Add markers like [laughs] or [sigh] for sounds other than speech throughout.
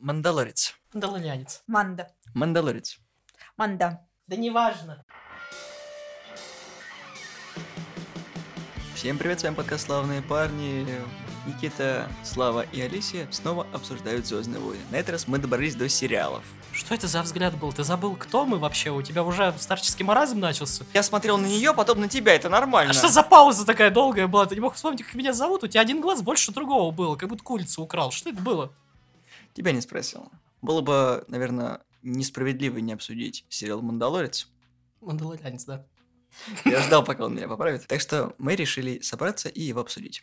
Мандалорец. Мандалорянец. Манда. Мандалорец. Манда. Да неважно. Всем привет, с вами подкаст «Славные парни». Никита, Слава и Алисия снова обсуждают «Звездные войны». На этот раз мы добрались до сериалов. Что это за взгляд был? Ты забыл, кто мы вообще? У тебя уже старческий маразм начался? Я смотрел на нее, потом на тебя, это нормально. А что за пауза такая долгая была? Ты не мог вспомнить, как меня зовут? У тебя один глаз больше другого было, как будто курицу украл. Что это было? Тебя не спросил. Было бы, наверное, несправедливо не обсудить сериал «Мандалорец». Мандалорянец, да. Я ждал, пока он меня поправит. Так что мы решили собраться и его обсудить.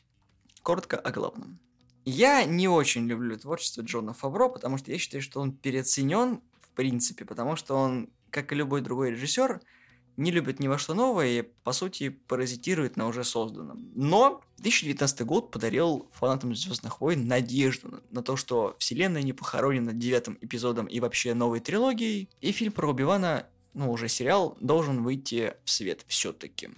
Коротко о главном. Я не очень люблю творчество Джона Фавро, потому что я считаю, что он переоценен в принципе, потому что он, как и любой другой режиссер, не любит ни во что новое и, по сути, паразитирует на уже созданном. Но 2019 год подарил фанатам Звездных войн надежду на, на то, что вселенная не похоронена девятым эпизодом и вообще новой трилогией, и фильм про Убивана, ну, уже сериал, должен выйти в свет все-таки.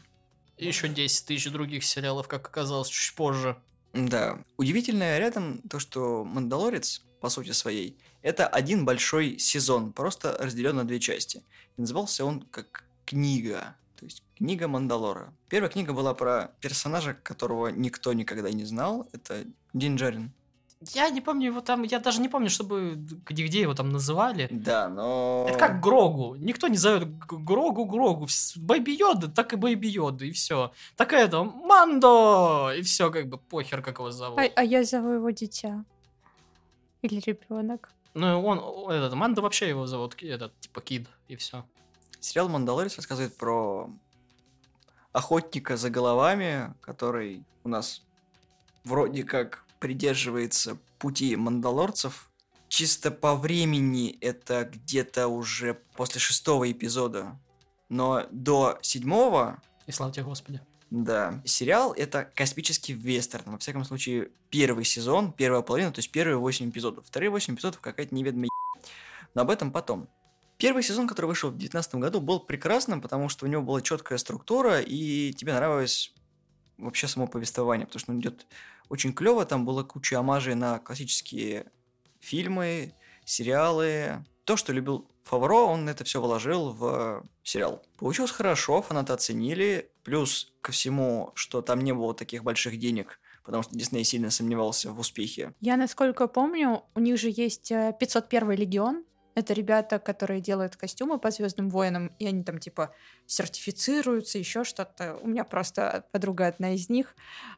И еще 10 тысяч других сериалов, как оказалось, чуть позже. Да. Удивительное рядом то, что «Мандалорец», по сути своей, это один большой сезон, просто разделен на две части. И назывался он как книга, то есть книга Мандалора. Первая книга была про персонажа, которого никто никогда не знал. Это Дин Джарин. Я не помню его там, я даже не помню, чтобы где, где его там называли. Да, но... Это как Грогу. Никто не зовет Грогу Грогу. Baby Йода, так и Baby Йода, и все. Так это, Мандо! И все, как бы, похер, как его зовут. А, а я зову его дитя. Или ребенок. Ну, он, этот, Мандо вообще его зовут, этот, типа, Kid, и все. Сериал «Мандалорец» рассказывает про охотника за головами, который у нас вроде как придерживается пути мандалорцев. Чисто по времени это где-то уже после шестого эпизода. Но до седьмого, И слава тебе, Господи. да, сериал это космический вестерн. Во всяком случае, первый сезон, первая половина, то есть первые восемь эпизодов. Вторые восемь эпизодов какая-то неведомая Но об этом потом. Первый сезон, который вышел в 2019 году, был прекрасным, потому что у него была четкая структура, и тебе нравилось вообще само повествование, потому что он идет очень клево, там была куча омажей на классические фильмы, сериалы. То, что любил Фавро, он это все вложил в сериал. Получилось хорошо, фанаты оценили, плюс ко всему, что там не было таких больших денег, потому что Дисней сильно сомневался в успехе. Я, насколько помню, у них же есть э, 501 легион. Это ребята, которые делают костюмы по Звездным воинам, и они там типа сертифицируются, еще что-то. У меня просто подруга одна из них.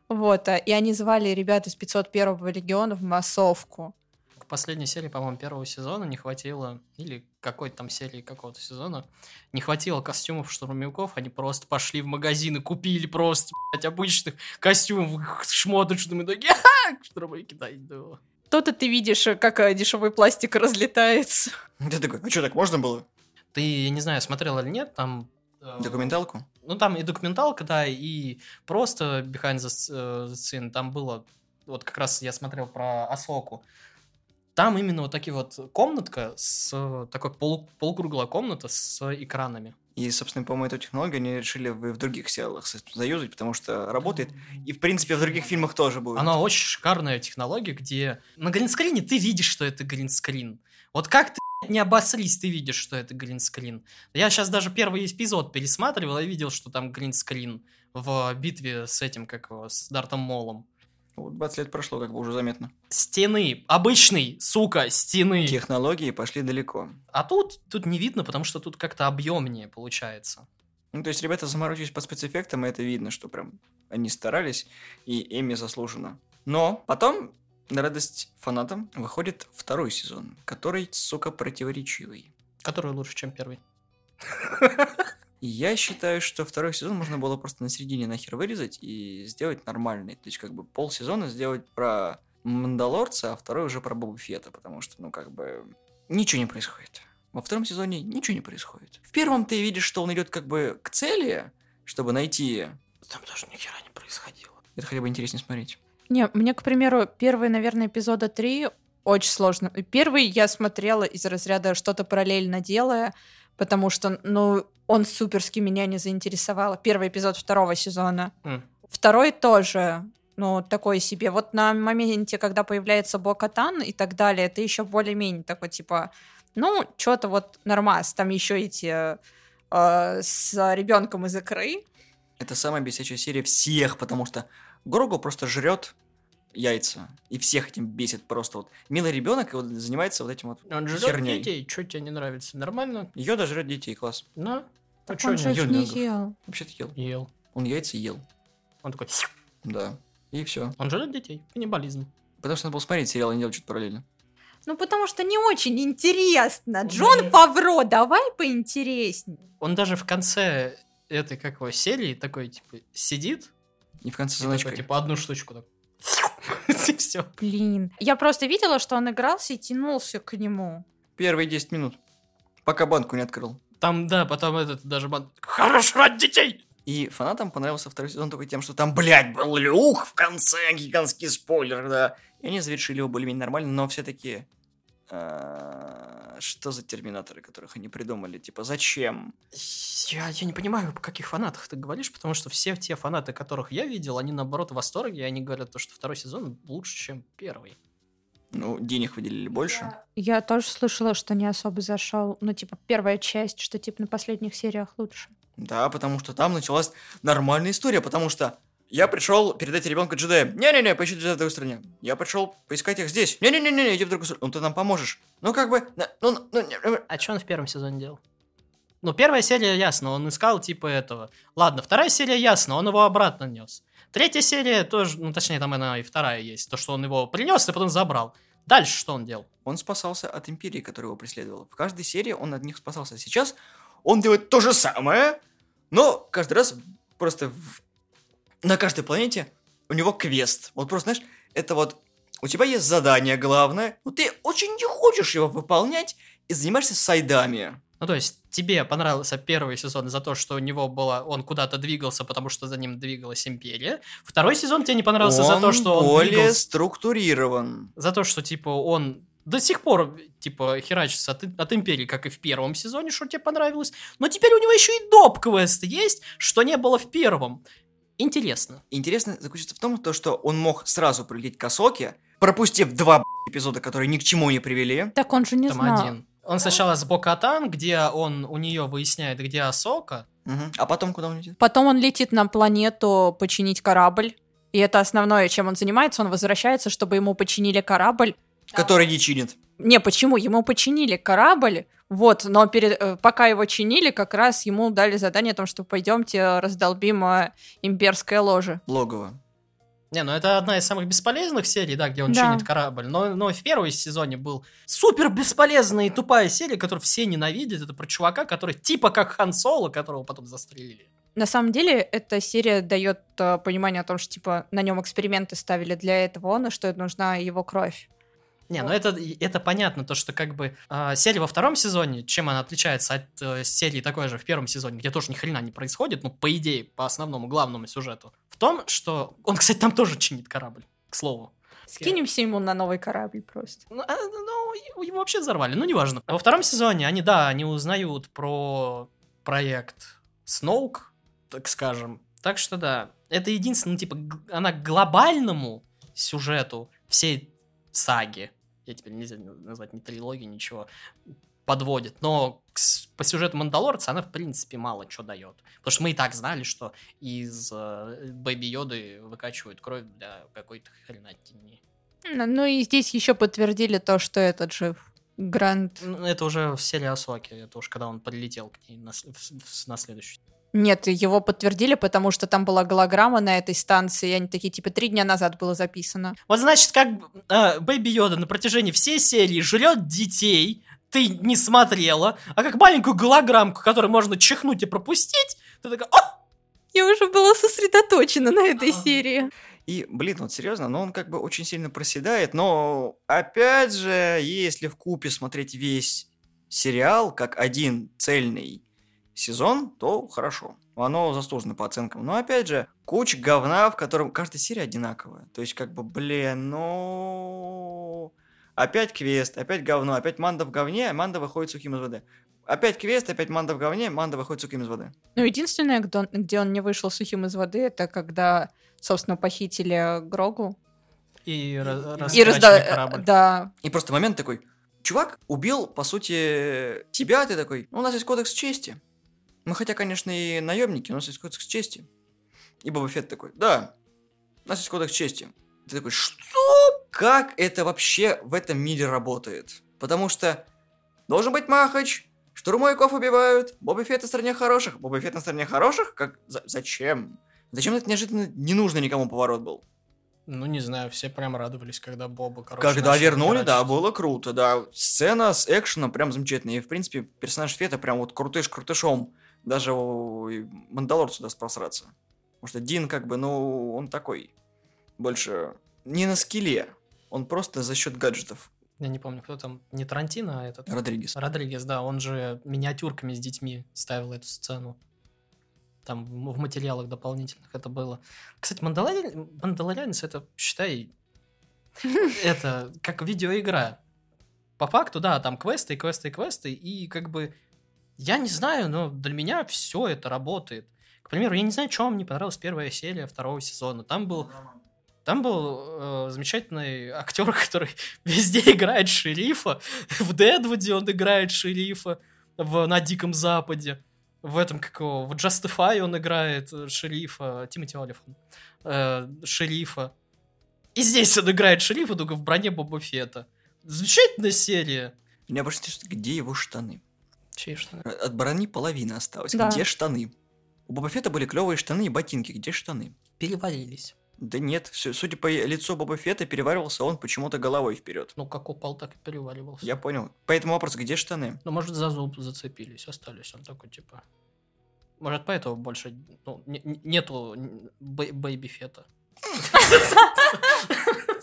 Вот. а, И они звали ребят из 501 легиона в массовку. К последней серии, по-моему, первого сезона не хватило, или какой-то там серии какого-то сезона, не хватило костюмов штурмовиков, они просто пошли в магазин и купили просто, блядь, обычных костюмов шмоточными, такие, [laughs] штурмовики, да. То-то ты видишь, э, как э, дешевый пластик разлетается. [laughs] Ты такой, а что, так можно было? Ты, я не знаю, смотрел или нет, там... э, Документалку? Ну, там и документалка, да, и просто behind the scene. Там было, вот как раз я смотрел про Асоку. Там именно вот такие вот комнатка с такой полу- полукруглая комната с экранами. И, собственно, по-моему, эту технологию они решили в других сериалах заюзать, потому что работает. И, в принципе, в других фильмах тоже будет. Она очень шикарная технология, где на гринскрине ты видишь, что это гринскрин. Вот как ты не обосрись, ты видишь, что это гринскрин. Я сейчас даже первый эпизод пересматривал и видел, что там гринскрин в битве с этим, как его, с Дартом Молом. Вот 20 лет прошло, как бы уже заметно. Стены, обычной, сука, стены. Технологии пошли далеко. А тут, тут не видно, потому что тут как-то объемнее получается. Ну, то есть ребята заморочились по спецэффектам, и это видно, что прям они старались, и Эми заслуженно. Но потом, на радость фанатам, выходит второй сезон, который, сука, противоречивый. Который лучше, чем первый. [laughs] И я считаю, что второй сезон можно было просто на середине нахер вырезать и сделать нормальный. То есть, как бы полсезона сделать про Мандалорца, а второй уже про Боба Фета, потому что, ну, как бы, ничего не происходит. Во втором сезоне ничего не происходит. В первом ты видишь, что он идет как бы к цели, чтобы найти... Там тоже ни хера не происходило. Это хотя бы интереснее смотреть. Не, мне, к примеру, первый, наверное, эпизода 3 очень сложно. Первый я смотрела из разряда что-то параллельно делая, потому что, ну, он суперски меня не заинтересовал. Первый эпизод второго сезона. М. Второй тоже. ну, такой себе. Вот на моменте, когда появляется Бокатан и так далее, ты еще более-менее такой, типа, ну, что-то вот нормас. Там еще эти э, с ребенком из икры. Это самая бесячая серия всех, потому что Горго просто жрет яйца. И всех этим бесит просто вот. Милый ребенок и вот занимается вот этим вот Он жрет херней. детей, что тебе не нравится? Нормально? Йода жрет детей, класс. На. А чё он не не ел. Вообще-то ел. ел? Он яйца ел. Он такой, Да. И все. он жрет детей. Каннибализм. Потому что надо было смотреть сериал, а не делать что-то параллельно. Ну, потому что не очень интересно. Джон Фавро, давай поинтереснее. Он даже в конце этой, как его, серии такой, типа, сидит, И в конце и такой, типа, одну штучку так. И все. Блин. Я просто видела, что он игрался и тянулся к нему. Первые 10 минут. Пока банку не открыл. Там, да, потом этот даже бан- Хорош жрать детей! И фанатам понравился второй сезон только тем, что там, блядь, был люк в конце, гигантский спойлер, да. И они завершили его более-менее нормально, но все-таки... Что за терминаторы, которых они придумали? Типа, зачем? Я, я не понимаю, о каких фанатах ты говоришь, потому что все те фанаты, которых я видел, они наоборот в восторге, и они говорят, то, что второй сезон лучше, чем первый. Ну, денег выделили больше. Я тоже слышала, что не особо зашел. Ну, типа, первая часть, что типа на последних сериях лучше. Да, потому что там началась нормальная история, потому что я пришел передать ребенка джедая. Не-не-не, поищи джедая в другой стране. Я пришел поискать их здесь. Не-не-не, иди в другую сторону. Ну, ты нам поможешь. Ну, как бы... Ну, ну, не- э, А что он в первом сезоне делал? Ну, первая серия ясно, он искал типа этого. Ладно, вторая серия ясно, он его обратно нес. Третья серия тоже, ну, точнее, там она и вторая есть. То, что он его принес и потом забрал. Дальше что он делал? Он спасался от Империи, которая его преследовала. В каждой серии он от них спасался. Сейчас он делает то же самое, но каждый раз просто в- на каждой планете у него квест. Вот просто, знаешь, это вот у тебя есть задание главное, но ты очень не хочешь его выполнять и занимаешься сайдами. Ну, то есть, тебе понравился первый сезон за то, что у него было, он куда-то двигался, потому что за ним двигалась империя. Второй сезон тебе не понравился за то, Он что он более двигался... структурирован. За то, что, типа, он до сих пор, типа, херачится от, от империи, как и в первом сезоне, что тебе понравилось. Но теперь у него еще и доп-квест есть, что не было в первом. Интересно. Интересно заключается в том, то, что он мог сразу прилететь к Асоке, пропустив два эпизода, которые ни к чему не привели. Так он же не Там знал. один. Он сначала с Бокатан, где он у нее выясняет, где Асока. Мгм. А потом куда он летит? Потом он летит на планету починить корабль. И это основное, чем он занимается. Он возвращается, чтобы ему починили корабль. Который не чинит. Не, почему? Ему починили корабль, вот, но перед, э, пока его чинили, как раз ему дали задание о том, что пойдемте раздолбим э, имперское ложе. Логово. Не, ну это одна из самых бесполезных серий, да, где он Да. чинит корабль. Но, но в первом сезоне был супер бесполезная и тупая серия, которую все ненавидят. Это про чувака, который типа как Хан Соло, которого потом застрелили. На самом деле, эта серия дает э, понимание о том, что, типа, на нем эксперименты ставили для этого он, и что нужна его кровь. Не, ну это, это понятно, то, что как бы э, серия во втором сезоне, чем она отличается от э, серии такой же в первом сезоне, где тоже ни хрена не происходит, ну, по идее, по основному главному сюжету, в том, что он, кстати, там тоже чинит корабль, к слову. Скинемся ему на новый корабль просто. Ну, а, ну, его- вообще взорвали, ну, неважно. Во втором сезоне они, да, они узнают про проект Сноук, так скажем. Так что, да, это единственное, ну, типа, она к глобальному сюжету всей саги, я теперь нельзя назвать ни трилогии, ничего, подводит. Но к по сюжету Мандалорца она, в принципе, мало что дает. Потому что мы и так знали, что из э, Бэби Йоды выкачивают кровь для какой-то хренатини. Ну, и здесь еще подтвердили то, что этот жив. Грант. Это уже в серии Асоки, это уж когда он прилетел к ней на, с- в- в- на следующий. Нет, его подтвердили, потому что там была голограмма на этой станции, и они такие, типа, три дня назад было записано. Вот значит, как э, Бэби Йода на протяжении всей серии жрет детей, ты не смотрела, а как маленькую голограммку, которую можно чихнуть и пропустить, ты такая, «О!» Я уже была сосредоточена на этой серии. И, блин, вот серьезно, но он как бы очень сильно проседает, но опять же, если в купе смотреть весь сериал как один цельный сезон, то хорошо. Оно заслуженно по оценкам. Но опять же, куча говна, в котором каждая серия одинаковая. То есть, как бы, блин, ну... Опять квест, опять говно, опять Манда в говне, а Манда выходит сухим из воды. Опять квест, опять Манда в говне, Манда выходит сухим из воды. Ну, единственное, где он, где он не вышел сухим из воды, это когда, собственно, похитили Грогу. И, И разда... корабль. Да. И просто момент такой, чувак убил, по сути, тебя, ты такой, ну, у нас есть кодекс чести. Мы хотя, конечно, и наемники, у нас есть кодекс чести. И Боба Фетт такой, да, у нас есть кодекс чести. Ты такой, что? Как это вообще в этом мире работает? Потому что должен быть Махач, штурмовиков убивают, Боба Фетт на стороне хороших, Боба Фетт на стороне хороших? Как? За- зачем? Зачем это неожиданно не нужно никому поворот был? Ну, не знаю, все прям радовались, когда Боба, короче, Когда вернули, да, было круто, да. Сцена с экшеном прям замечательная. И, в принципе, персонаж Фета прям вот крутыш крутышом. Даже Мандалорцу даст просраться. Потому что Дин, как бы, ну, он такой. Больше не на скилле. Он просто за счет гаджетов. Я не помню, кто там, не Тарантино, а этот... Родригес. Родригес, да, он же миниатюрками с детьми ставил эту сцену. Там в материалах дополнительных это было. Кстати, Мандалори- Мандалорианец это, считай, [laughs] это как видеоигра. По факту, да, там квесты, квесты, квесты, и как бы, я не знаю, но для меня все это работает. К примеру, я не знаю, чем вам не понравилась первая серия второго сезона. Там был там был э, замечательный актер, [laughs] который везде играет шерифа. В Дедвуде он играет шерифа в, на Диком Западе. В этом, как его, в Justify он играет э, шерифа, Тимоти Олифан, э, шерифа. И здесь он играет шерифа, только в броне Боба Фетта. Замечательная серия. Меня больше интересует, где его штаны. Чьи штаны? От брони половина осталась. Да. Где штаны? У Боба Фетта были клевые штаны и ботинки. Где штаны? Перевалились. Да нет, всё- судя по лицу Боба Фетта, переваривался он почему-то головой вперед. Ну, как упал, так и переваливался. Я понял. Поэтому вопрос, где штаны? Ну, может, за зуб зацепились, остались. Он такой, типа... Может, поэтому больше ну, не- не- нету baby Фетта. [laughs] [laughs]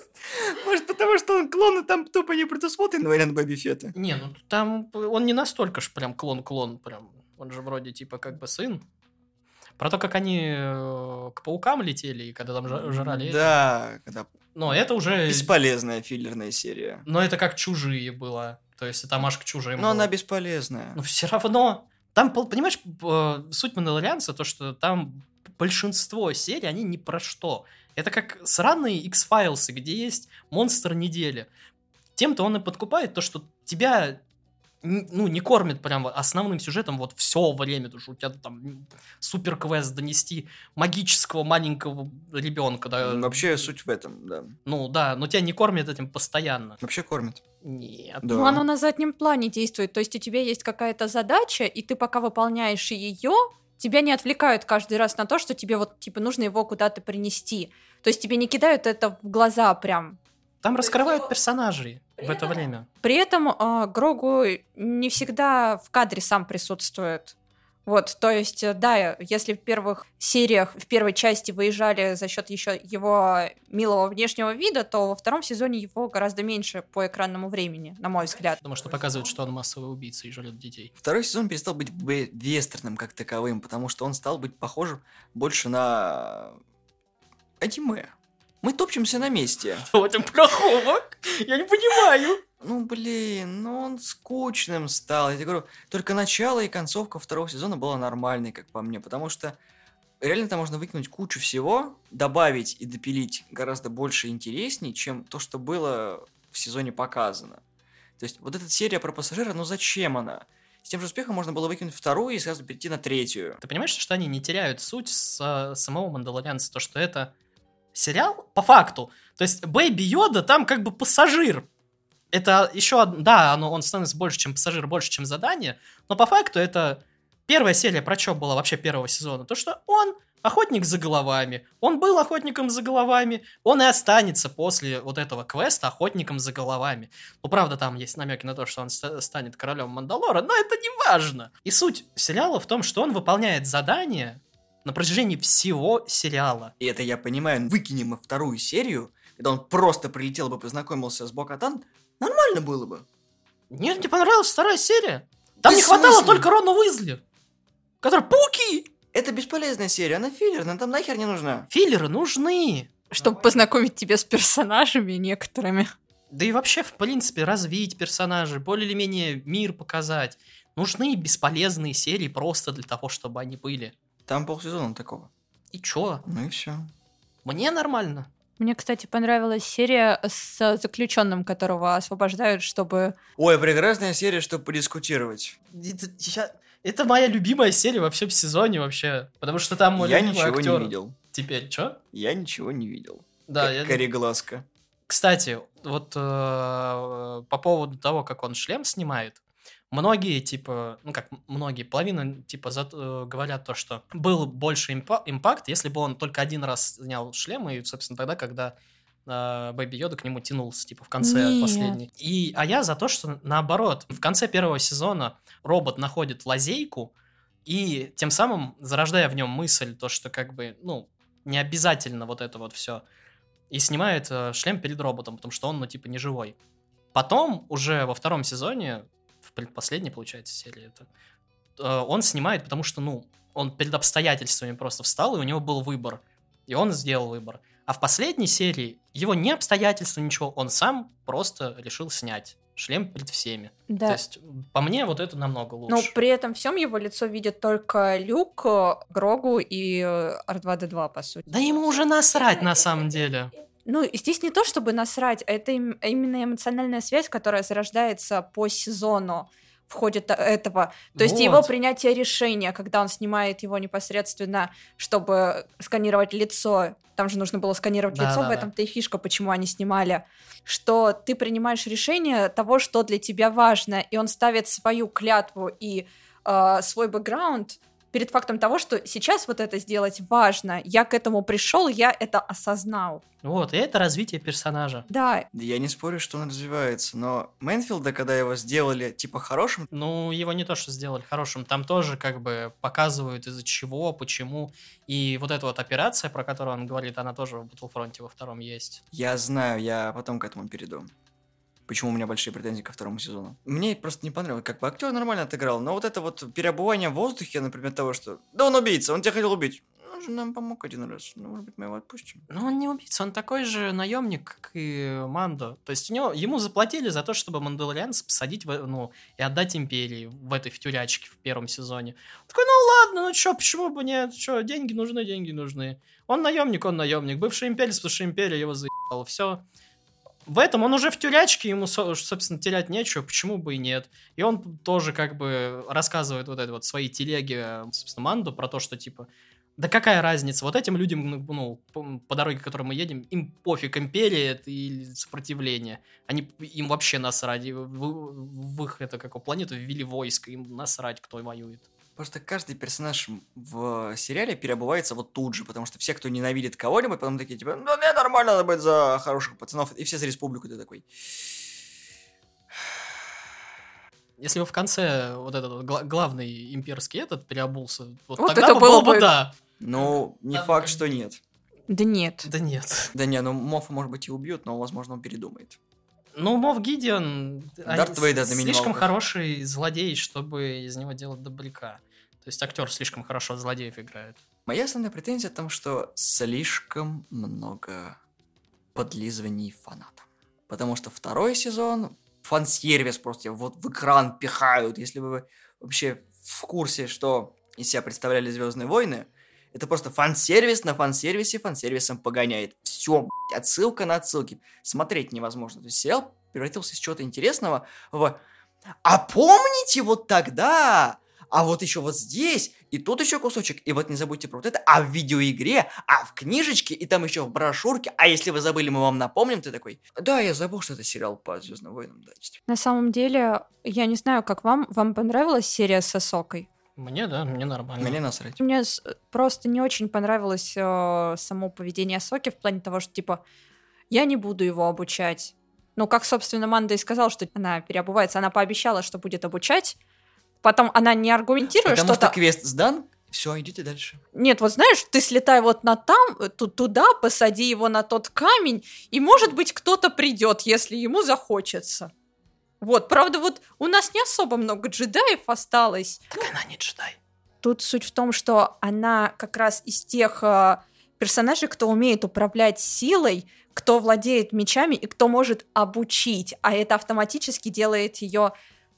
Может, потому что он клон, и там тупо не предусмотрен вариант baby Фетта. Не, ну там он не настолько ж прям клон-клон, прям. Он же вроде типа как бы сын. Про то, как они э, к паукам летели, и когда там жрали. Да, когда Но это уже... бесполезная филлерная серия. Но это как чужие было. То есть это Маш к чужим Но было. она бесполезная. Но все равно. Там, понимаешь, э, суть Мандалорианца, то, что там большинство серий, они ни про что. Это как сраные X-Files, где есть монстр недели. Тем-то он и подкупает то, что тебя ну, не кормит прям основным сюжетом вот все время, потому что у тебя там супер квест донести магического маленького ребенка, да. Вообще суть в этом, да. Ну да, но тебя не кормят этим постоянно. Вообще кормит. Нет. Да. Ну, оно на заднем плане действует. То есть у тебя есть какая-то задача, и ты пока выполняешь ее, тебя не отвлекают каждый раз на то, что тебе вот, типа, нужно его куда-то принести. То есть тебе не кидают это в глаза прям. Там раскрывают персонажей в это время. При этом а, Грогу не всегда в кадре сам присутствует. Вот, то есть, э, да, если в первых сериях, в первой части выезжали за счет еще его милого внешнего вида, то во втором сезоне его гораздо меньше по экранному времени, на мой взгляд. Потому что показывают, что он массовый убийца и жрет детей. Второй сезон перестал быть вестерном как таковым, потому что он стал быть похожим больше на аниме. Мы топчемся на месте. Что [laughs] в этом плохого? Я не понимаю. Ну, блин, ну он скучным стал. Я тебе говорю, только начало и концовка второго сезона была нормальной, как по мне, потому что реально там можно выкинуть кучу всего, добавить и допилить гораздо больше и интересней, чем то, что было в сезоне показано. То есть вот эта серия про пассажира, ну зачем она? С тем же успехом можно было выкинуть вторую и сразу перейти на третью. Ты понимаешь, что они не теряют суть с э, самого Мандалорианца? То, что это сериал по факту. То есть Бэйби Йода там как бы пассажир. Это еще, да, оно, он становится больше, чем пассажир, больше, чем задание, но по факту это первая серия про что была вообще первого сезона? То, что он охотник за головами, он был охотником за головами, он и останется после вот этого квеста охотником за головами. Ну, правда, там есть намеки на то, что он ста- станет королем Мандалора, но это не важно. И суть сериала в том, что он выполняет задания на протяжении всего сериала. И это я понимаю, выкинем мы вторую серию, когда он просто прилетел бы, познакомился с Бокатан, нормально было бы. Нет, мне понравилась вторая серия. Там не хватало смысле? только Рона Уизли, который пауки. Это бесполезная серия, она филлерная, она там нахер не нужна. Филлеры нужны. Чтобы познакомить тебя с персонажами некоторыми. Да и вообще, в принципе, развить персонажей, более или менее мир показать. Нужны бесполезные серии просто для того, чтобы они были. Там полсезона такого. И чё? Ну и все. Мне нормально. Мне, кстати, понравилась серия с заключенным, которого освобождают, чтобы... Ой, прекрасная серия, чтобы подискутировать. Это, я- это моя любимая серия во всем сезоне вообще. Потому что там мой Я ничего актер. не видел. Теперь, чё? Я ничего не видел. Да, Как я... Кореглазка. Кстати, вот э, по поводу того, как он шлем снимает, многие, типа, ну как многие, половина, типа, за- э, говорят то, что был больше импа- импакт, если бы он только один раз снял шлем, и, собственно, тогда, когда э, Бэби Йода к нему тянулся, типа, в конце Нет. последний. И, а я за то, что наоборот, в конце первого сезона робот находит лазейку, и тем самым зарождая в нем мысль, то, что как бы, ну, не обязательно вот это вот все. И снимает э, шлем перед роботом, потому что он, ну, типа, не живой. Потом, уже во втором сезоне, в предпоследней, получается, серии это, э, он снимает, потому что, ну, он перед обстоятельствами просто встал, и у него был выбор. И он сделал выбор. А в последней серии его не обстоятельства, ничего, он сам просто решил снять шлем перед всеми. Да. То есть, по мне, вот это намного лучше. Но при этом всем его лицо видит только Люк, э, Грогу и э, R2-D2, по сути. Да ему уже насрать на самом деле. Ну, здесь не то, чтобы насрать, а это им- именно эмоциональная связь, которая зарождается по сезону в ходе этого. То есть его Вот. принятие решения, когда он снимает его непосредственно, чтобы сканировать лицо. Там же нужно было сканировать Да, лицо, да, в да. этом-то и фишка, почему они снимали. Что ты принимаешь решение того, что для тебя важно, и он ставит свою клятву и э, свой бэкграунд перед фактом того, что сейчас вот это сделать важно. Я к этому пришел, я это осознал. Вот, и это развитие персонажа. Да, я не спорю, что он развивается, но Мэнфилда, когда его сделали, типа, хорошим, Ну, его не то, что сделали хорошим, там тоже как бы показывают из-за чего, почему. И вот эта вот операция, про которую он говорит, она тоже в Battlefront во втором есть. я знаю, я потом к этому перейду. Почему у меня большие претензии ко второму сезону. Мне просто не понравилось, как бы актер нормально отыграл, но вот это вот переобувание в воздухе, например, того, что да он убийца, он тебя хотел убить. Он же нам помог один раз, ну, может быть, мы его отпустим. Но он не убийца, он такой же наемник, как и Мандо. То есть у него, ему заплатили за то, чтобы Мандалорианца посадить, в, ну, и отдать Империи в этой в тюрячке в первом сезоне. Он такой, ну ладно, ну чё, почему бы нет, чё, деньги нужны, деньги нужны. Он наемник, он наемник. Бывший имперец, бывшая империя его заебала, все. В этом он уже в тюрячке, ему, со- собственно, терять нечего, почему бы и нет. И он тоже как бы рассказывает вот это вот свои телеги, собственно, Манду про то, что типа, да какая разница, вот этим людям, ну, ну, по, дороге, которой мы едем, им пофиг, империя это или сопротивление. Они, им вообще насрать, в, в- их, это, как планету ввели войско, им насрать, кто воюет. Просто каждый персонаж в сериале переобувается вот тут же, потому что все, кто ненавидит кого-нибудь, потом такие, типа, ну, мне нормально надо быть за хороших пацанов, и все за республику, ты такой. Если бы в конце вот этот вот гла- главный имперский этот переобулся, вот, Вот тогда это бы было было бы да. Ну, не Ладно, факт, что нет. да нет. Да нет. Да не, ну Мофа, может быть, и убьют, но, возможно, он передумает. Ну, Мов Гидеон Дарт Вейдер слишком хороший злодей, чтобы из него делать добряка. То есть актер слишком хорошо злодеев играет. Моя основная претензия в том, что слишком много подлизываний фанатам. Потому что второй сезон фан-сервис просто вот в экран пихают. Если бы вы вообще в курсе, что из себя представляли Звездные войны, это просто фан-сервис на фан-сервисе фан-сервисом погоняет. Все, отсылка на отсылки. Смотреть невозможно. То есть сериал превратился из чего-то интересного в... А помните вот тогда? А вот еще вот здесь, и тут еще кусочек, и вот не забудьте про вот это, а в видеоигре, а в книжечке, и там еще в брошюрке, а если вы забыли, мы вам напомним, ты такой, да, я забыл, что это сериал по Звездным войнам, да. На самом деле, я не знаю, как вам. Вам понравилась серия с Осокой? Мне, да, мне нормально. Мне насрать. Мне с- просто не очень понравилось э, само поведение Соки в плане того, что, типа, я не буду его обучать. Ну, как, собственно, Манда и сказал, что она переобувается, она пообещала, что будет обучать. Потом она не аргументирует Потому что-то. что квест сдан, все, идите дальше. Нет, вот знаешь, ты слетай вот на там, э, ту- туда, посади его на тот камень, и, может быть, кто-то придет, если ему захочется. Вот, правда, вот у нас не особо много джедаев осталось. Так она не джедай. Тут суть в том, что она как раз из тех э, персонажей, кто умеет управлять силой, кто владеет мечами и кто может обучить, а это автоматически делает ее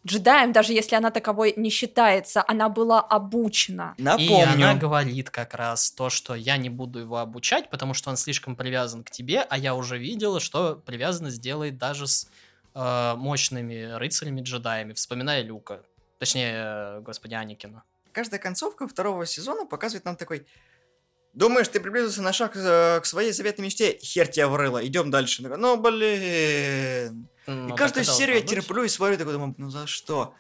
джедаем, даже если она таковой не считается, она была обучена. Напомню. И она говорит как раз то, что я не буду его обучать, потому что он слишком привязан к тебе, а я уже видела, что привязанность делает даже с э, мощными рыцарями-джедаями, вспоминая Люка. Точнее, э, господи, Аникина. Каждая концовка второго сезона показывает нам такой... Думаешь, ты приблизился на шаг э, к своей заветной мечте? Хер тебя врыло, идем дальше. Такой, Ну, блин. Ну, и каждую серию я терплю и смотрю, такой думаю, ну за что?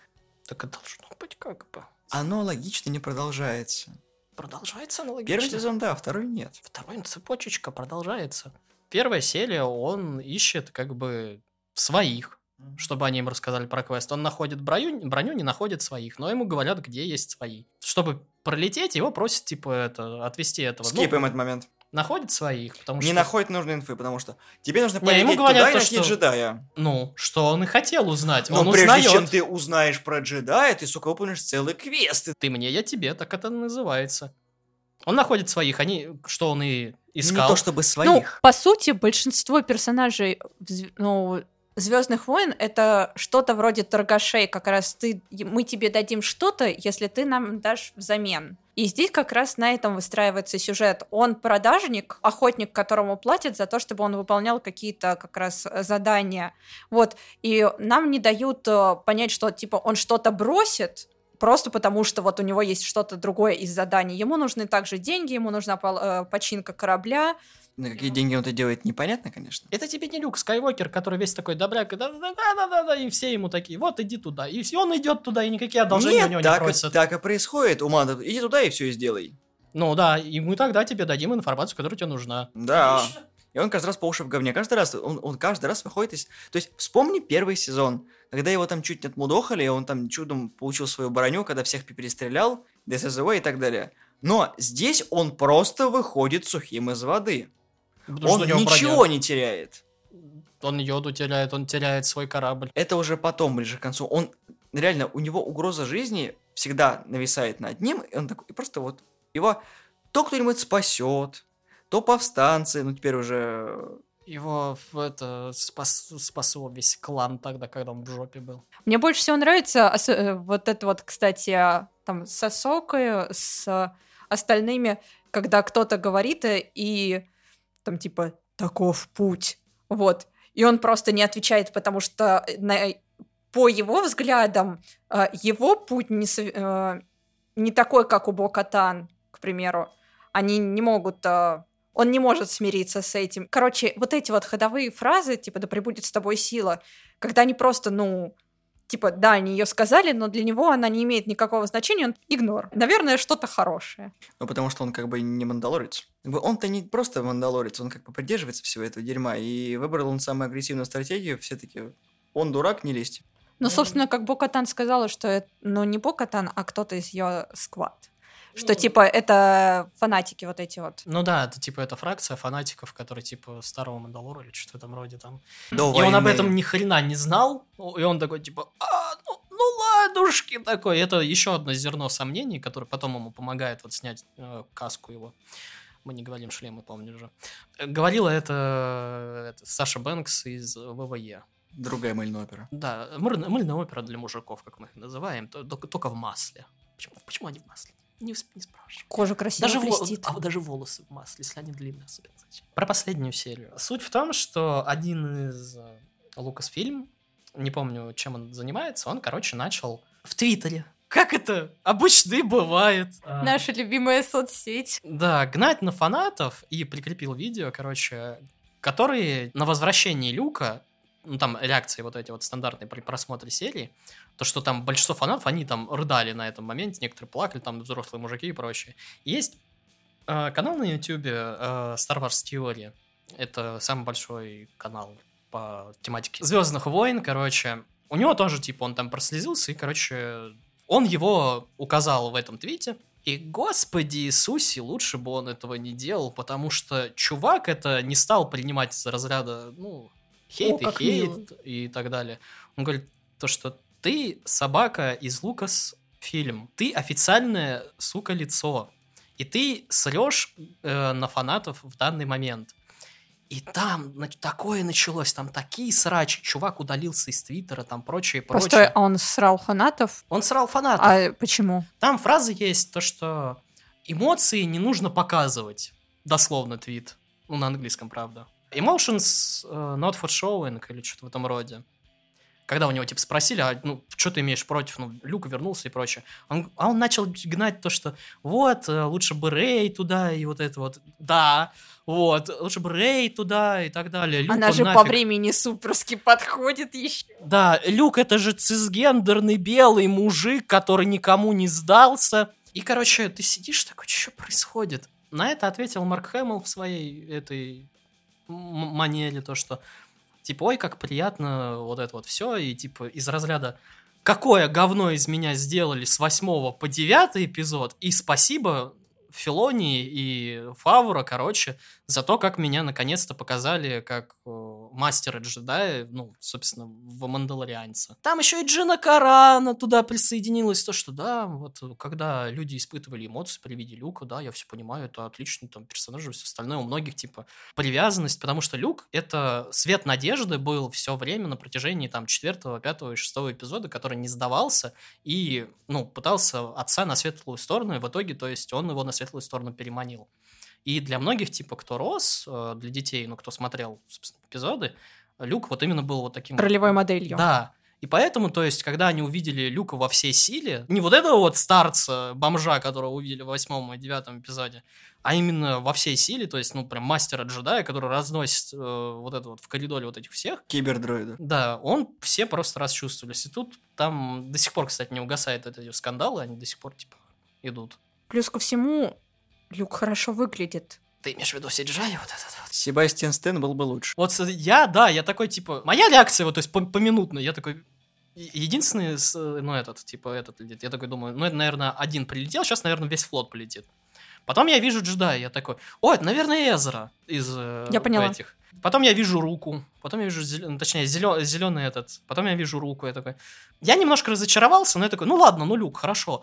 Так и должно быть как бы. Оно логично не продолжается. Продолжается аналогично. Первый сезон, да, второй нет. Второй цепочечка продолжается. Первая серия, он ищет как бы своих, чтобы они им рассказали про квест. Он находит броню, броню, не находит своих, но ему говорят, где есть свои. Чтобы пролететь, его просят, типа, это, отвести этого. Ну, Скипаем этот момент. находит своих, потому Не что... находит нужной инфы, потому что тебе нужно Не, полететь ему говорят туда и то, найти что- джедая. Ну, что он и хотел узнать. Но он прежде узнает. чем ты узнаешь про джедая, ты, сука, выполнишь целый квест. И Ты мне, я тебе, так это называется. Он находит своих, они, что он и искал. Не то чтобы Ну, своих. по сути, большинство персонажей ну, Звездных войн это что-то вроде торгашей. Как раз ты, мы тебе дадим что-то, если ты нам дашь взамен. И здесь как раз на этом выстраивается сюжет. Он продажник, охотник, которому платят за то, чтобы он выполнял какие-то как раз э, задания. Вот. И нам не дают э, понять, что типа он что-то бросит, просто потому что вот у него есть что-то другое из заданий. Ему нужны также деньги, ему нужна э, починка корабля. На какие деньги он это делает, непонятно, конечно. Это тебе не Люк Скайуокер, который весь такой добряк, и да-да-да-да, и все ему такие, вот иди туда. И все, он идет туда, и никакие одолжения Нет, у него не так, и- просят. так и происходит. Ума, иди туда и все и сделай. Ну да, и мы тогда тебе дадим информацию, которая тебе нужна. Да. И он каждый раз по уши в говне. Каждый раз, он, он каждый раз выходит из... То есть, вспомни первый сезон, когда его там чуть не отмудохали, и он там чудом получил свою броню, когда всех перестрелял, ДСЗВ и так далее. Но здесь он просто выходит сухим из воды. Потому что он ничего броня. не теряет. Он йоду теряет, он теряет свой корабль. Это уже потом, ближе к концу. Он реально, у него угроза жизни всегда нависает над ним, и он такой, и просто вот его то кто-нибудь спасет, то повстанцы, ну теперь уже Его это спас, спасал весь клан тогда, когда он в жопе был. Мне больше всего нравится э, вот это вот, кстати, а, там с Асокой, с остальными, когда кто-то говорит э, и там типа «таков путь». Вот. И он просто не отвечает, потому что э, на- по его взглядам его путь не, не такой, как у Бокатан, к примеру. Они не могут... Он не может смириться с этим. Короче, вот эти вот ходовые фразы, типа «да пребудет с тобой сила», когда они просто, ну, типа, да, они ее сказали, но для него она не имеет никакого значения, он игнор. Наверное, что-то хорошее. Ну, потому что он как бы не мандалорец. Как бы Он-то не просто мандалорец, он как бы придерживается всего этого дерьма. И выбрал он самую агрессивную стратегию, все таки он дурак, не лезьте. Ну, Ну, собственно, как Бокатан сказала, что это, ну, не Бокатан, а кто-то из ее сквад. Что, типа, это фанатики вот эти вот. Ну да, это типа это фракция фанатиков, которые типа старого Мандалора или что там вроде там. До И он об войны. этом ни хрена не знал, и он такой типа, а, ну, ну ладушки такой. Это еще одно зерно сомнений, которое потом ему помогает вот снять э, каску его. Мы не говорим шлемы, помню же. Э, Говорила это, это Саша Бэнкс из ВВЕ. Другая мыльная опера. Да, мыльная, опера для мужиков, как мы их называем, то- только, только в масле. Почему, почему они в масле? Не, вс- не спрашивай. Кожа красиво Даже, блестит. а вот даже волосы в масле, если они длинные особенно. зачем? Про последнюю серию. Суть в том, что один из Лукасфильм, не помню, чем он занимается, он, короче, начал в Твиттере. Как это обычно и бывает. А, Наша любимая соцсеть. Да, гнать на фанатов и прикрепил видео, короче, которые на возвращении Люка, ну там реакции вот эти вот стандартные при просмотре серии, то, что там большинство фанатов, они там рыдали на этом моменте, некоторые плакали, там взрослые мужики и прочее. Есть э, канал на ютубе э, Star Wars Theory, это самый большой канал по тематике Звездных войн, короче. У него тоже, типа, он там прослезился, и, короче, он его указал в этом твите. И, господи Иисусе, лучше бы он этого не делал, потому что чувак это не стал принимать из разряда, ну, хейт О, и хейт мило. и так далее. Он говорит, то, что ты собака из Лукас фильм, ты официальное, сука, лицо. И ты срешь э, на фанатов в данный момент. И там такое началось, там такие срачи. Чувак удалился из Твиттера, там прочее, прочее. Постой, а он срал фанатов? Он срал фанатов. А почему? Там фраза есть, то что эмоции не нужно показывать. Дословно твит. Ну, на английском, правда. Emotions uh, not for showing или что-то в этом роде. Когда у него, типа, спросили, а, ну, что ты имеешь против, ну, Люк вернулся и прочее. Он, а он начал гнать то, что вот, э, лучше бы Рэй туда и вот это вот. Да, вот, лучше бы Рэй туда и так далее. Люк, Она он же по нафиг. времени суперски подходит еще. Да, Люк это же цисгендерный белый мужик, который никому не сдался. И, короче, ты сидишь такой, что происходит? На это ответил Марк Хэмилл в своей этой манере, то, что типа, ой, как приятно вот это вот все, и типа из разряда какое говно из меня сделали с 8 по 9 эпизод, и спасибо Филони и Фавора, короче, за то, как меня наконец-то показали как э, мастера джедая, ну, собственно, в Мандалорианце. Там еще и Джина Карана туда присоединилась, то, что, да, вот, когда люди испытывали эмоции при виде Люка, да, я все понимаю, это отличный там персонаж и все остальное, у многих, типа, привязанность, потому что Люк — это свет надежды был все время на протяжении, там, четвертого, пятого и шестого эпизода, который не сдавался и, ну, пытался отца на светлую сторону, и в итоге, то есть, он его на светлую сторону переманил. И для многих, типа, кто рос, э, для детей, ну, кто смотрел, собственно, эпизоды, Люк вот именно был вот таким... Ролевой моделью. Да. И поэтому, то есть, когда они увидели Люка во всей силе, не вот этого вот старца, бомжа, которого увидели в восьмом и девятом эпизоде, а именно во всей силе, то есть, ну, прям мастера джедая, который разносит э, вот это вот в коридоре вот этих всех, Кибердроида. да, он все просто расчувствовались. И тут там до сих пор, кстати, не угасает эти скандалы, они до сих пор, типа, идут. Плюс ко всему, Люк хорошо выглядит. Ты имеешь в виду Сиджай вот этот вот? Себастьян Стэн был бы лучше. Вот я, да, я такой, типа, моя реакция, вот, то есть, по- поминутно, я такой, единственный, с- ну, этот, типа, этот летит, я такой думаю, ну, это, наверное, один прилетел, сейчас, наверное, весь флот полетит. Потом я вижу джедая, я такой, о, это, наверное, Эзра из э, Я поняла. этих. Потом я вижу руку, потом я вижу, зелё- ну, точнее, зеленый этот, потом я вижу руку, я такой, я немножко разочаровался, но я такой, ну, ладно, ну, Люк, хорошо.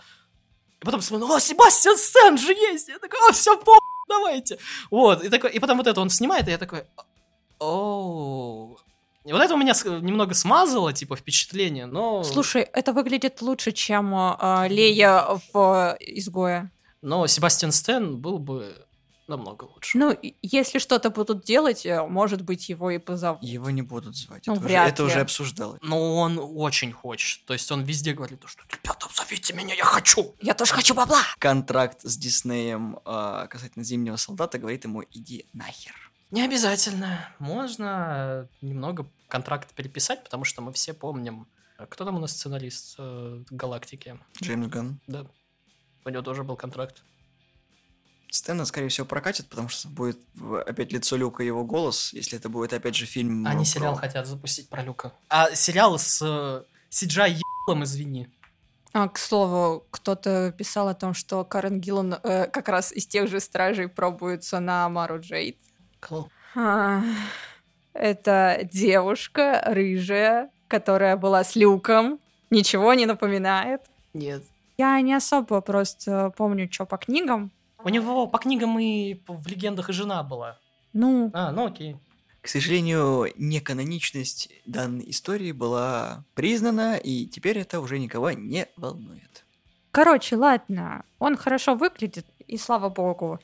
И потом смотрю, о, Себастьян Стэн же есть! Я такой, о, все, по давайте. Вот, и, такой, и потом вот это он снимает, и я такой, оу. И вот это у меня немного смазало, типа, впечатление, но... Слушай, это выглядит лучше, чем а, Лея в «Изгое». Но Себастьян Стэн был бы намного лучше. Ну, если что-то будут делать, э, может быть, его и позовут. Его не будут звать. Ну, это уже, вряд это ли. уже обсуждалось. Но он очень хочет. То есть он везде говорит, что ребята, зовите меня, я хочу. Я тоже хочу бабла! Контракт с Диснеем а, касательно Зимнего Солдата говорит ему, иди нахер. Не обязательно. Можно немного контракт переписать, потому что мы все помним, кто там у нас сценарист э, Галактики. Джеймс Ганн. Да. У него тоже был контракт. Стэна, скорее всего, прокатит, потому что будет опять лицо Люка и его голос, если это будет, опять же, фильм... Они про- сериал хотят запустить про Люка. А сериал с э, CGI ебалом, извини. А, к слову, кто-то писал о том, что Карен Гиллан э, как раз из тех же стражей пробуется на Мару Джейд. А, Это девушка рыжая, которая была с Люком. Ничего не напоминает. Нет. Я не особо просто помню, что по книгам. У него по книгам и в легендах и жена была. Ну, А, ну окей. К сожалению, неканоничность данной истории была признана, и теперь это уже никого не волнует. короче, ладно. Он хорошо выглядит, и слава богу.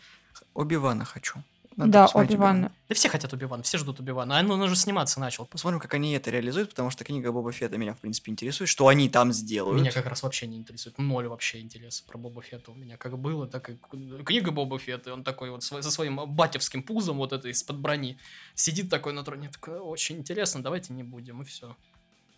Оби-Вана хочу. Надо да, Оби-Ван. Да все хотят Убивана, все ждут Убивана. А ну, он уже сниматься начал. Посмотрим, как они это реализуют, потому что книга Боба Фетта меня, в принципе, интересует. Что они там сделают. Меня как раз вообще не интересует. Ноль вообще интереса про Боба Фетта у меня как было, так и книга Боба Фетта. И он такой вот со своим батевским пузом вот это из-под брони сидит такой на троне. Такой, очень интересно, давайте не будем, и все.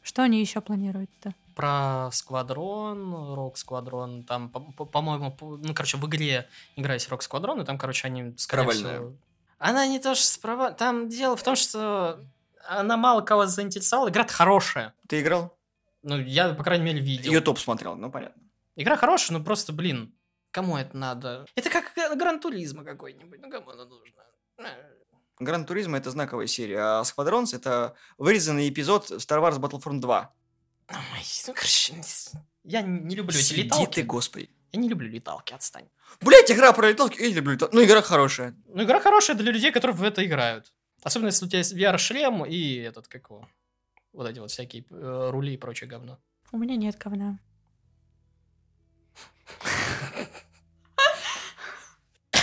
Что они еще планируют-то? Про Сквадрон, Рок Сквадрон, там, по- по- по-моему, по- ну, короче, в игре играясь Рок Сквадрон, и там, короче, они, скорее Провальная. всего... Она не то, что справа... Там дело в том, что она мало кого заинтересовала. Игра хорошая. Ты играл? Ну, я, по крайней мере, видел. Ютуб смотрел, ну понятно. Игра хорошая, но просто, блин, кому это надо? Это как Гран Туризма какой-нибудь, ну кому это нужно? Э, Гран это знаковая серия, а Сквадронс это вырезанный эпизод Star Wars Battlefront 2. ой, ну, короче, я не люблю эти Сиди леталки. ты, господи. Я не люблю леталки, отстань. Блять, игра про леталки, я не люблю леталки. Ну, игра хорошая. Ну, игра хорошая для людей, которые в это играют. Особенно, если у тебя есть VR-шлем и этот, как его, вот эти вот всякие э, рули и прочее говно. У меня нет говна.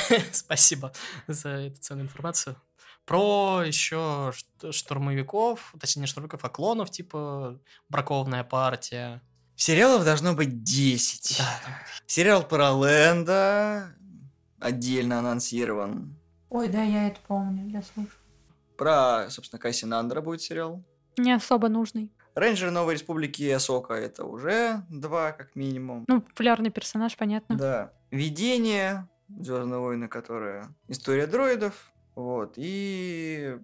[laughs] Спасибо за эту ценную информацию. Про еще штурмовиков, точнее не штурмовиков, а клонов, типа бракованная партия. Сериалов должно быть 10. Да, там Сериал про Лэнда отдельно анонсирован. Ой, да, я это помню, я слышу. Про, собственно, Кассинандра будет сериал. Не особо нужный. Рейнджеры Новой Республики и Асока это уже два, как минимум. Ну, популярный персонаж, понятно. Да. Видение, Звездные войны, которая история дроидов. Вот. И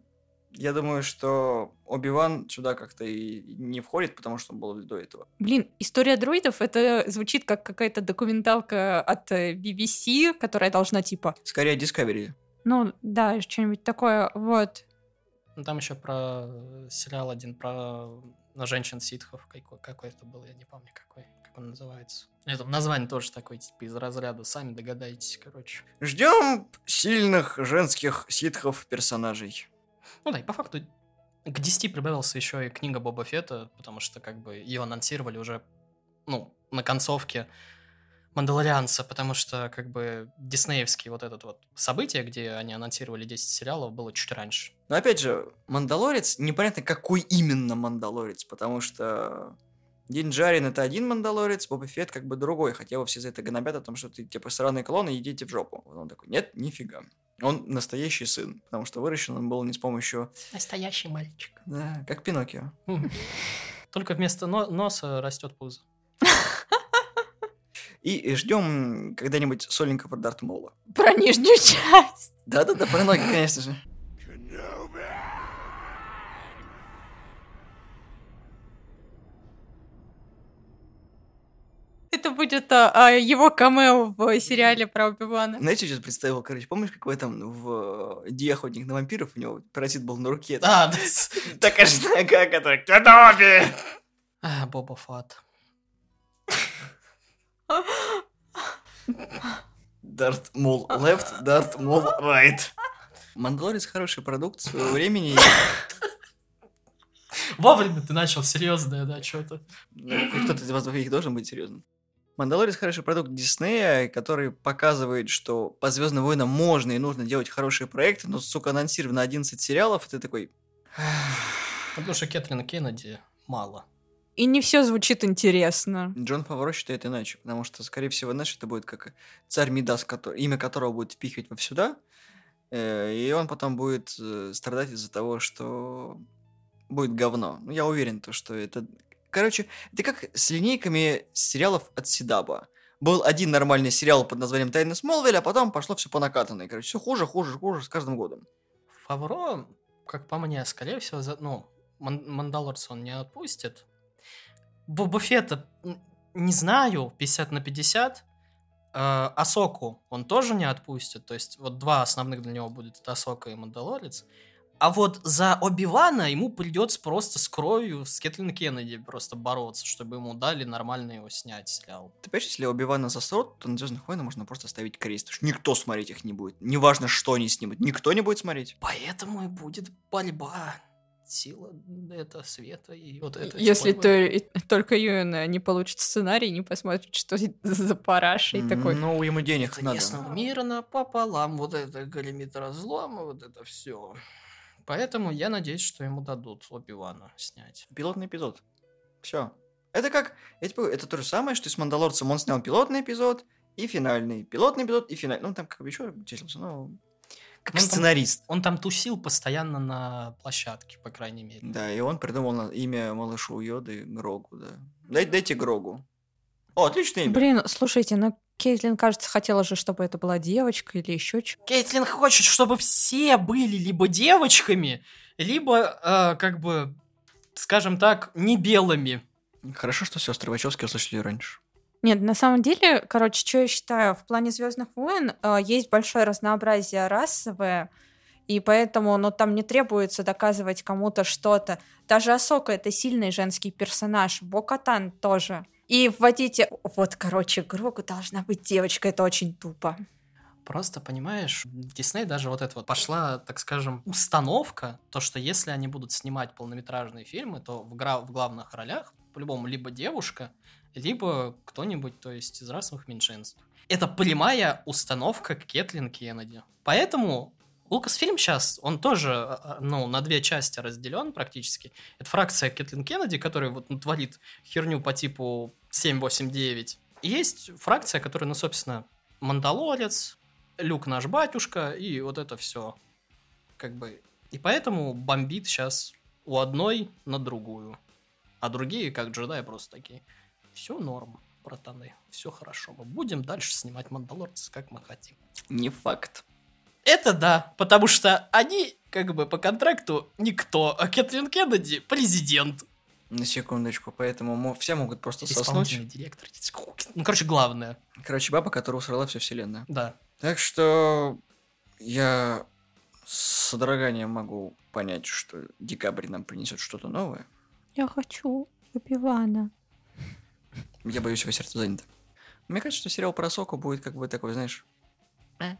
я думаю, что Оби-Ван сюда как-то и не входит, потому что он был до этого. Блин, история дроидов это звучит как какая-то документалка от э, BBC, которая должна типа. Скорее Discovery. Ну, да, что-нибудь такое. Вот. Ну, там еще про э, сериал один про на женщин ситхов какой, какой это был, я не помню какой, как он называется. Там название тоже такое, типа, из разряда, сами догадаетесь, короче. Ждем сильных женских ситхов персонажей. Ну да, и по факту к 10 прибавился еще и книга Боба Фетта, потому что как бы ее анонсировали уже, ну, на концовке Мандалорианца, потому что как бы диснеевский вот этот вот событие, где они анонсировали 10 сериалов, было чуть раньше. Но опять же, Мандалорец, непонятно, какой именно Мандалорец, потому что Дин Джарин это один Мандалорец, Боба Фетт как бы другой, хотя его все за это гнобят о том, что ты типа сраные клоны, идите в жопу. Он такой, нет, нифига. Он настоящий сын, потому что выращен он был не с помощью... Настоящий мальчик. Да, как Пиноккио. Только вместо но- носа растет пузо. [laughs] И ждем когда-нибудь сольника про Дарт Мола. Про нижнюю [laughs] часть. Да-да-да, про ноги, конечно же. Это будет а, а, его камео в сериале про Оби-Вана. Знаете, что сейчас представил, короче, помнишь, как в этом, в «Ди охотник на вампиров» у него паразит был на руке? А, да. Такая же нога, которая «Кеноби!» А, Боба Фат. Дарт Мол left, Дарт Мол right. Мандалорец хороший продукт своего времени. Вовремя ты начал серьезное, да, что-то. Ну, Кто-то из вас двоих должен быть серьезным. Мандалорец хороший продукт Диснея, который показывает, что по Звездным войнам можно и нужно делать хорошие проекты, но, сука, анонсировано 11 сериалов, и ты такой... Потому что Кэтрин Кеннеди мало. И не все звучит интересно. Джон Фавро считает иначе, потому что, скорее всего, знаешь, это будет как царь Мидас, который, имя которого будет впихивать во сюда, э, и он потом будет э, страдать из-за того, что будет говно. Ну, я уверен, то, что это... Короче, это как с линейками сериалов от Сидаба. Был один нормальный сериал под названием «Тайны Смолвиля», а потом пошло все по накатанной. Короче, все хуже, хуже, хуже с каждым годом. Фавро, как по мне, скорее всего, за... ну, Ман- Мандалорца он не отпустит. Боба Фетта, не знаю, 50 на 50. Э, Асоку он тоже не отпустит. То есть вот два основных для него будет это Асока и Мандалорец. А вот за Оби-Вана ему придется просто с кровью с Кэтлин Кеннеди просто бороться, чтобы ему дали нормально его снять сериал. Ты понимаешь, если Оби-Вана засрут, то на Звездных войнах можно просто ставить крест. Потому что никто смотреть их не будет. Неважно, что они снимут. Никто не будет смотреть. Поэтому и будет борьба. Сила это света и вот это. Если тьмы. то- и- только Юэна не получит сценарий, не посмотрит, что [laughs] за параша, и такой... Ну, ему денег Это надо. ясно мирно пополам, вот это големит разлом, вот это все. Поэтому я надеюсь, что ему дадут Оби-Вана снять. Пилотный эпизод. Все. Это как... Говорю, это то же самое, что и с Мандалорцем. Он снял пилотный эпизод и финальный. Пилотный эпизод и финальный. Ну, там как бы еще числился, но... Как Ну, там- сценарист. Он там тусил постоянно на площадке, по крайней мере. Да, и он придумал имя малышу Йоды Грогу, да. Дай, дайте Грогу. О, отличное имя. Блин, слушайте, ну Кейтлин, кажется, хотела же, чтобы это была девочка или еще что Кейтлин хочет, чтобы все были либо девочками, либо, э, как бы, скажем так, не белыми. Хорошо, что сестры Вачовски услышали раньше. Нет, на самом деле, короче, что я считаю, в плане Звездных войн э, есть большое разнообразие расовое, и поэтому, ну, там не требуется доказывать кому-то что-то. Даже Асока это сильный женский персонаж, Бокатан тоже. И вводите... Вот, короче, Грогу должна быть девочка, это очень тупо. Просто, понимаешь, Дисней даже вот это вот пошла, так скажем, установка, то, что если они будут снимать полнометражные фильмы, то в, гра- в главных ролях по-любому либо девушка, либо кто-нибудь, то есть из расовых меньшинств. Это прямая установка Кэтлин Кеннеди. Поэтому Лукасфильм сейчас, он тоже, а, а, ну, на две части разделен практически. Это фракция Кэтлин Кеннеди, которая вот творит херню по типу 7-8-9. И есть фракция, которая, ну, собственно, Мандалорец, Люк наш батюшка, и вот это все. Как бы. И поэтому бомбит сейчас у одной на другую. А другие, как джедаи, просто такие. Все норм, братаны. Все хорошо. Мы будем дальше снимать Мандалорца, как мы хотим. Не факт. Это да, потому что они, как бы, по контракту никто, а Кэтрин Кеннеди президент. На секундочку, поэтому все могут просто соснуть. Директор. Ну, короче, главное. Короче, баба, которая усрала всю вселенную. Да. Так что я с содроганием могу понять, что декабрь нам принесет что-то новое. Я хочу Оби-Вана. Я боюсь, его сердце занято. Мне кажется, что сериал про Соку будет как бы такой, знаешь... э.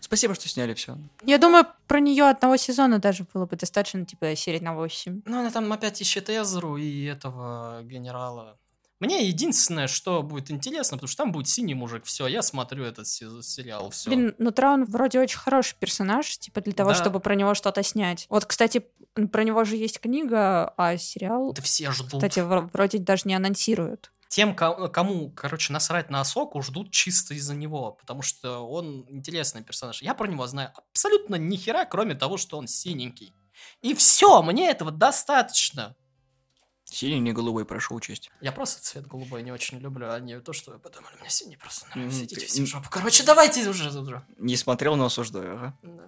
Спасибо, что сняли все. Я думаю, про нее одного сезона даже было бы достаточно, типа, серии на 8. Ну, она там опять ищет Эзру и этого генерала. Мне единственное, что будет интересно, потому что там будет синий мужик. Все, я смотрю этот се- сериал. Все. Блин, ну Траун вроде очень хороший персонаж, типа, для того, Да. чтобы про него что-то снять. Вот, кстати, про него же есть книга, а сериал, Да все ждут. кстати, вро- вроде даже не анонсируют. Тем, ко- кому, короче, насрать на Асоку, ждут чисто из-за него, потому что он интересный персонаж. Я про него знаю абсолютно ни хера, кроме того, что он синенький. И все, мне этого достаточно. Синий, не голубой, прошу учесть. Я просто цвет голубой не очень люблю, а не то, что вы подумали, мне синий просто нравится. Идите все в жопу. Короче, давайте уже. уже. Не смотрел, но осуждаю, ага. Да.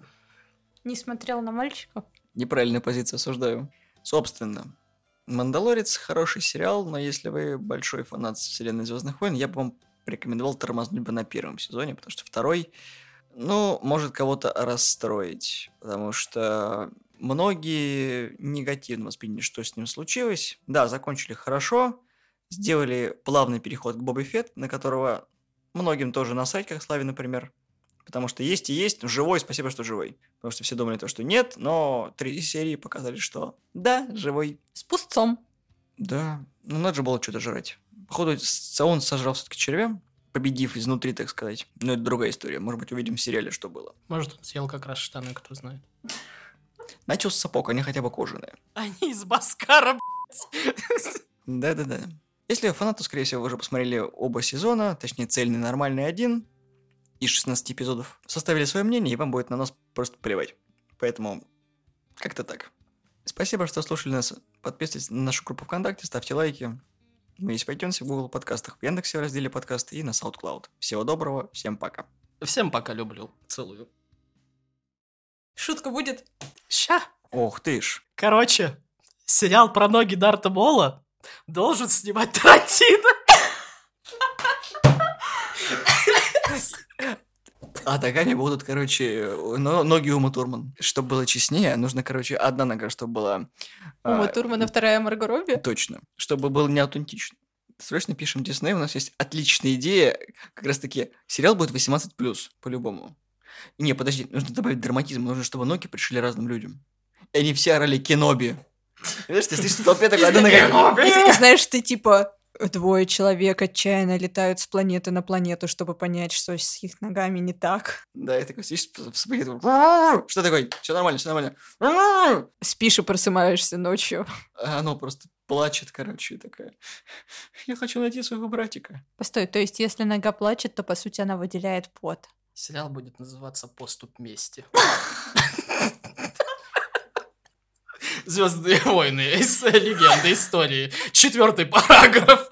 Не смотрел на мальчиков? Неправильная позиция, осуждаю. Собственно, «Мандалорец» хороший сериал, но если вы большой фанат вселенной Звездных войн, я бы вам порекомендовал тормознуть бы на первом сезоне, потому что второй, ну, может кого-то расстроить, потому что многие негативно восприняли, что с ним случилось. Да, закончили хорошо, сделали плавный переход к Боби Фетт, на которого многим тоже насать, как Славе, например. Потому что есть и есть, но живой, спасибо, что живой. Потому что все думали то, что нет, но три серии показали, что да, живой. С пустцом. Да, ну надо же было что-то жрать. Походу, он сожрал все-таки червя, победив изнутри, так сказать. Но это другая история. Может быть, увидим в сериале, что было. Может, он съел как раз штаны, кто знает. Начал с сапог, они хотя бы кожаные. Они из Баскара, Да-да-да. Если вы фанат, то, скорее всего, вы уже посмотрели оба сезона, точнее, цельный нормальный один из 16 эпизодов. Составили свое мнение, и вам будет на нас просто плевать. Поэтому как-то так. Спасибо, что слушали нас. Подписывайтесь на нашу группу ВКонтакте, ставьте лайки. Мы есть в iTunes, в Google подкастах, в Яндексе в разделе подкасты и на SoundCloud. Всего доброго, всем пока. Всем пока люблю. Целую. Шутка будет? Ща. Ох ты ж. Короче, сериал про ноги Дарта Мола должен снимать Тарантино. А так они будут, короче, но- ноги Ума Турман. Чтобы было честнее, нужно, короче, одна нога, чтобы была... Ума а, Турмана, вторая Марго Робби? Точно. Чтобы было не аутентично. Срочно пишем Дисней, у нас есть отличная идея. Как раз таки, сериал будет 18+, по-любому. Не, подожди, нужно добавить драматизм. Нужно, чтобы ноги пришли разным людям. И они все орали Кеноби. Знаешь, ты стоишь в толпе такой, одна нога... Знаешь, ты типа двое человек отчаянно летают с планеты на планету, чтобы понять, что с их ногами не так. Да, я такой сидишь в спагетти, такой, Что такое? Все нормально, все нормально. Спишь и просыпаешься ночью. А оно просто плачет, короче, такая. Я хочу найти своего братика. Постой, то есть если нога плачет, то по сути она выделяет пот. Сериал будет называться «Поступ мести». [laughs] Звездные войны, [laughs] легенды истории. Четвертый параграф.